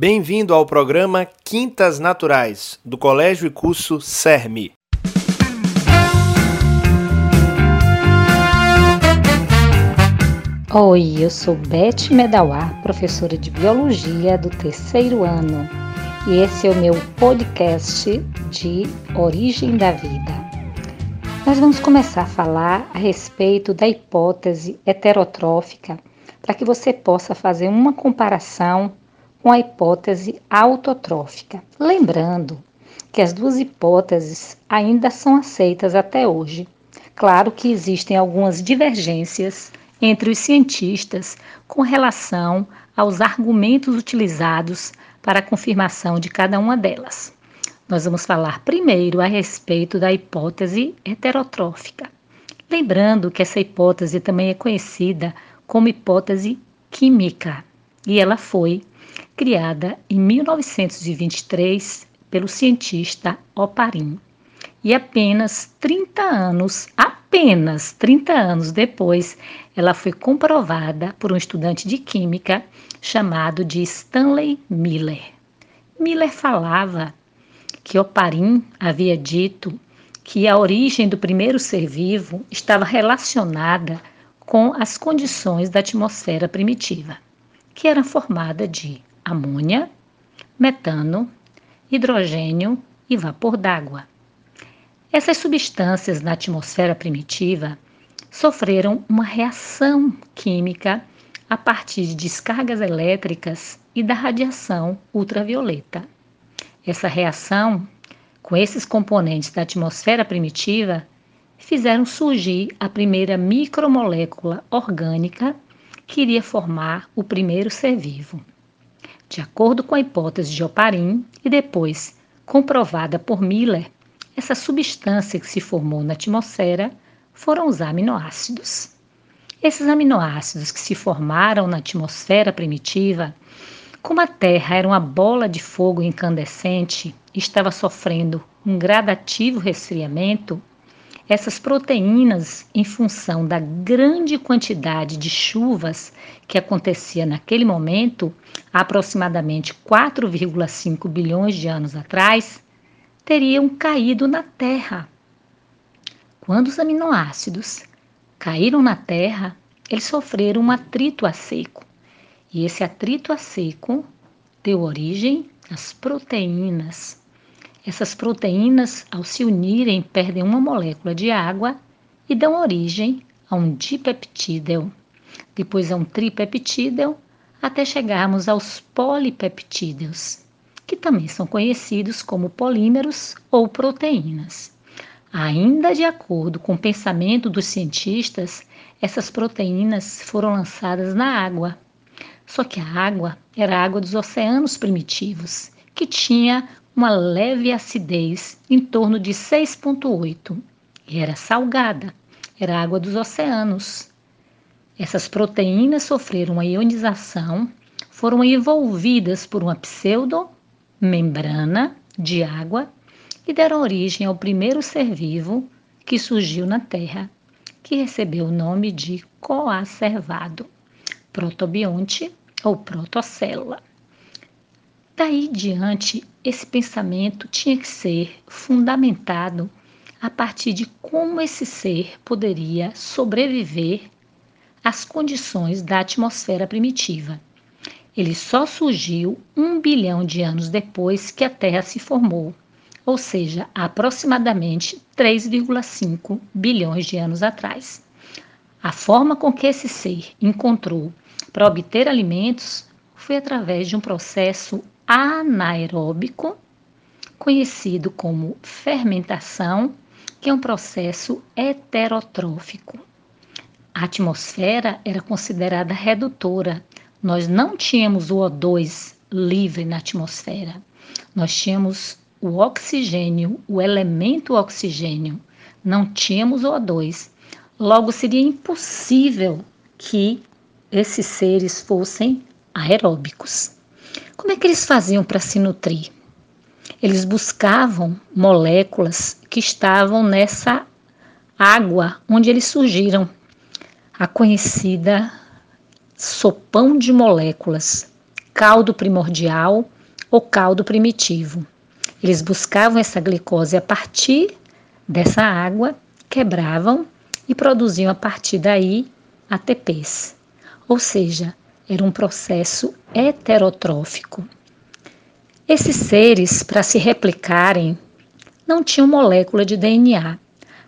Bem-vindo ao programa Quintas Naturais, do Colégio e Curso CERMI. Oi, eu sou Beth Medawar, professora de Biologia do terceiro ano, e esse é o meu podcast de Origem da Vida. Nós vamos começar a falar a respeito da hipótese heterotrófica, para que você possa fazer uma comparação com a hipótese autotrófica. Lembrando que as duas hipóteses ainda são aceitas até hoje. Claro que existem algumas divergências entre os cientistas com relação aos argumentos utilizados para a confirmação de cada uma delas. Nós vamos falar primeiro a respeito da hipótese heterotrófica. Lembrando que essa hipótese também é conhecida como hipótese química e ela foi criada em 1923 pelo cientista Oparin. E apenas 30 anos, apenas 30 anos depois, ela foi comprovada por um estudante de química chamado de Stanley Miller. Miller falava que Oparin havia dito que a origem do primeiro ser vivo estava relacionada com as condições da atmosfera primitiva, que era formada de amônia, metano, hidrogênio e vapor d'água. Essas substâncias na atmosfera primitiva sofreram uma reação química a partir de descargas elétricas e da radiação ultravioleta. Essa reação com esses componentes da atmosfera primitiva fizeram surgir a primeira micromolécula orgânica que iria formar o primeiro ser vivo. De acordo com a hipótese de Oparin e depois comprovada por Miller, essa substância que se formou na atmosfera foram os aminoácidos. Esses aminoácidos que se formaram na atmosfera primitiva, como a Terra era uma bola de fogo incandescente e estava sofrendo um gradativo resfriamento, essas proteínas, em função da grande quantidade de chuvas que acontecia naquele momento, aproximadamente 4,5 bilhões de anos atrás, teriam caído na Terra. Quando os aminoácidos caíram na Terra, eles sofreram um atrito a seco. E esse atrito a seco deu origem às proteínas essas proteínas, ao se unirem, perdem uma molécula de água e dão origem a um dipeptídeo, depois a um tripeptídeo, até chegarmos aos polipeptídeos, que também são conhecidos como polímeros ou proteínas. Ainda de acordo com o pensamento dos cientistas, essas proteínas foram lançadas na água. Só que a água era a água dos oceanos primitivos, que tinha uma leve acidez em torno de 6,8 e era salgada, era água dos oceanos. Essas proteínas sofreram uma ionização, foram envolvidas por uma pseudo-membrana de água e deram origem ao primeiro ser vivo que surgiu na Terra, que recebeu o nome de coacervado, protobionte ou protocélula. Daí diante, esse pensamento tinha que ser fundamentado a partir de como esse ser poderia sobreviver às condições da atmosfera primitiva. Ele só surgiu um bilhão de anos depois que a Terra se formou, ou seja, aproximadamente 3,5 bilhões de anos atrás. A forma com que esse ser encontrou para obter alimentos foi através de um processo anaeróbico, conhecido como fermentação, que é um processo heterotrófico. A atmosfera era considerada redutora. Nós não tínhamos o O2 livre na atmosfera. Nós tínhamos o oxigênio, o elemento oxigênio. Não tínhamos o O2. Logo, seria impossível que esses seres fossem aeróbicos. Como é que eles faziam para se nutrir? Eles buscavam moléculas que estavam nessa água onde eles surgiram, a conhecida sopão de moléculas, caldo primordial ou caldo primitivo. Eles buscavam essa glicose a partir dessa água, quebravam e produziam a partir daí ATPs. Ou seja, era um processo heterotrófico. Esses seres, para se replicarem, não tinham molécula de DNA.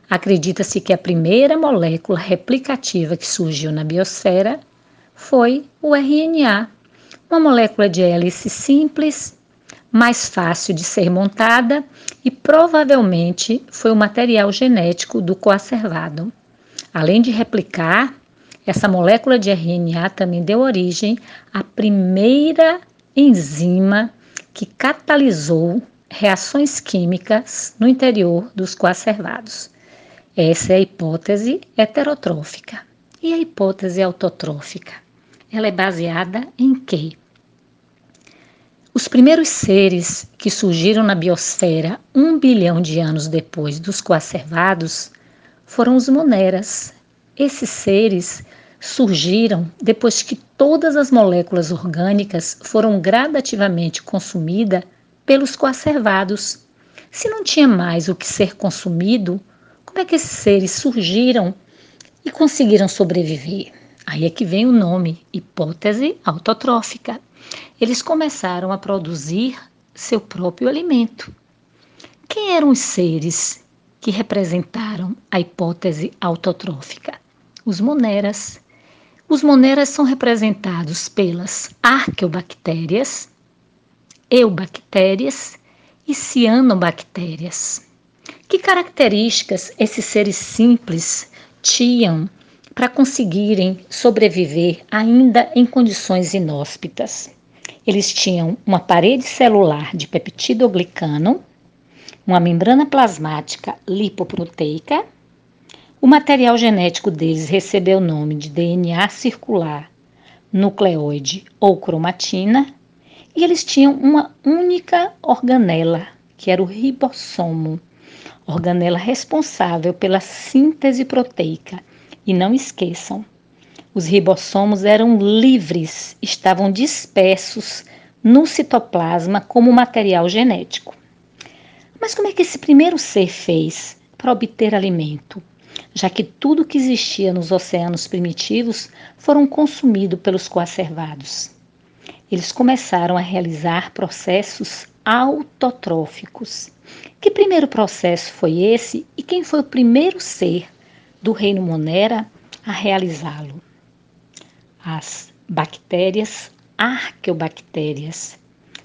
Acredita-se que a primeira molécula replicativa que surgiu na biosfera foi o RNA, uma molécula de hélice simples, mais fácil de ser montada e provavelmente foi o material genético do coacervado. Além de replicar, essa molécula de RNA também deu origem à primeira enzima que catalisou reações químicas no interior dos coacervados. Essa é a hipótese heterotrófica. E a hipótese autotrófica? Ela é baseada em quê? Os primeiros seres que surgiram na biosfera um bilhão de anos depois dos coacervados foram os moneras. Esses seres surgiram depois que todas as moléculas orgânicas foram gradativamente consumidas pelos coacervados. Se não tinha mais o que ser consumido, como é que esses seres surgiram e conseguiram sobreviver? Aí é que vem o nome, hipótese autotrófica. Eles começaram a produzir seu próprio alimento. Quem eram os seres que representaram a hipótese autotrófica? Os moneras. Os moneras são representados pelas arqueobactérias, eubactérias e cianobactérias. Que características esses seres simples tinham para conseguirem sobreviver ainda em condições inóspitas? Eles tinham uma parede celular de peptidoglicano, uma membrana plasmática lipoproteica. O material genético deles recebeu o nome de DNA circular, nucleoide ou cromatina e eles tinham uma única organela, que era o ribossomo, organela responsável pela síntese proteica. E não esqueçam, os ribossomos eram livres, estavam dispersos no citoplasma como material genético. Mas como é que esse primeiro ser fez para obter alimento? Já que tudo que existia nos oceanos primitivos foram consumidos pelos coacervados eles começaram a realizar processos autotróficos. Que primeiro processo foi esse e quem foi o primeiro ser do reino Monera a realizá-lo? As bactérias arqueobactérias,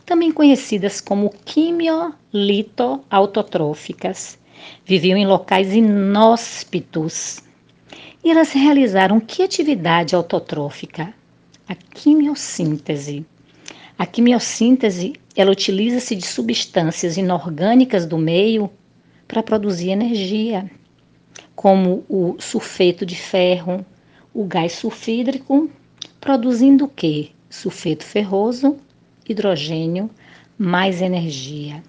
também conhecidas como quimiolito-autotróficas, viviam em locais inóspitos. E elas realizaram que atividade autotrófica? A quimiossíntese. A quimiossíntese, ela utiliza-se de substâncias inorgânicas do meio para produzir energia, como o sulfeto de ferro, o gás sulfídrico, produzindo o quê? Sulfeto ferroso, hidrogênio, mais energia.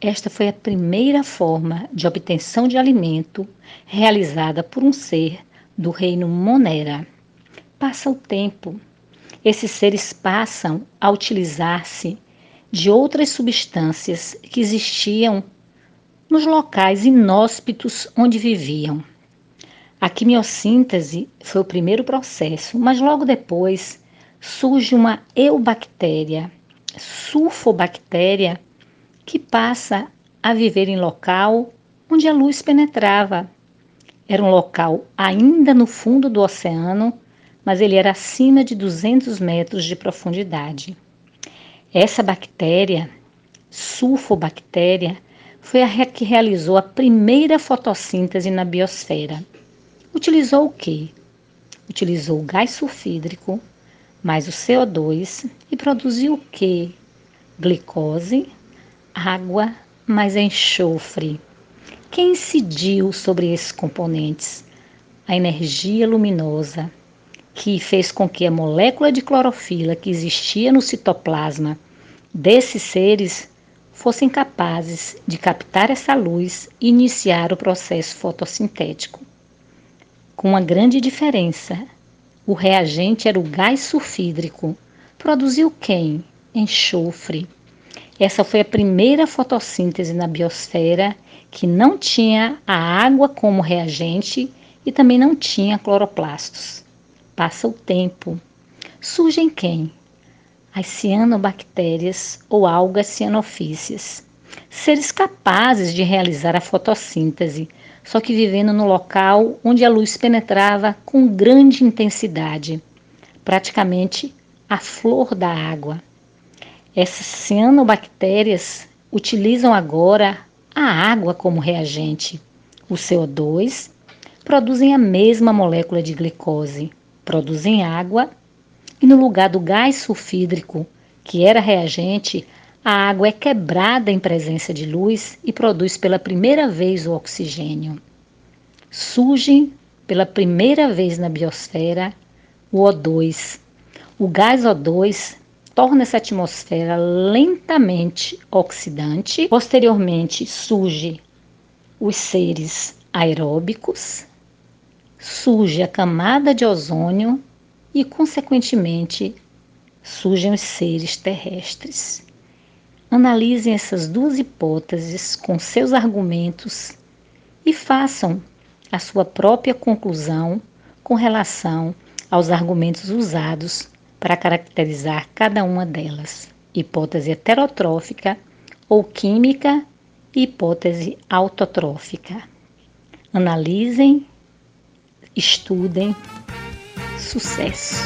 Esta foi a primeira forma de obtenção de alimento realizada por um ser do reino Monera. Passa o tempo esses seres passam a utilizar-se de outras substâncias que existiam nos locais inóspitos onde viviam. A quimiossíntese foi o primeiro processo, mas logo depois surge uma eubactéria, sulfobactéria, que passa a viver em local onde a luz penetrava. Era um local ainda no fundo do oceano mas ele era acima de 200 metros de profundidade. Essa bactéria, sulfobactéria, foi a que realizou a primeira fotossíntese na biosfera. Utilizou o quê? Utilizou o gás sulfídrico mais o CO2 e produziu o quê? Glicose, água mais enxofre. Quem incidiu sobre esses componentes? A energia luminosa, que fez com que a molécula de clorofila que existia no citoplasma desses seres fossem capazes de captar essa luz e iniciar o processo fotossintético. Com uma grande diferença: o reagente era o gás sulfídrico, Produziu quem? Enxofre. Essa foi a primeira fotossíntese na biosfera que não tinha a água como reagente e também não tinha cloroplastos. Passa o tempo. Surgem quem? As cianobactérias ou algas cianofícias. Seres capazes de realizar a fotossíntese, só que vivendo no local onde a luz penetrava com grande intensidade, praticamente a flor da água. Essas cianobactérias utilizam agora a água como reagente. O CO2 produzem a mesma molécula de glicose, produzem água e no lugar do gás sulfídrico, que era reagente, a água é quebrada em presença de luz e produz pela primeira vez o oxigênio. Surge pela primeira vez na biosfera o O2. O gás O2 torna essa atmosfera lentamente oxidante. Posteriormente surge os seres aeróbicos, surge a camada de ozônio e, consequentemente, surgem os seres terrestres. Analisem essas duas hipóteses com seus argumentos e façam a sua própria conclusão com relação aos argumentos usados para caracterizar cada uma delas: hipótese heterotrófica ou química hipótese autotrófica. Analisem, estudem, sucesso!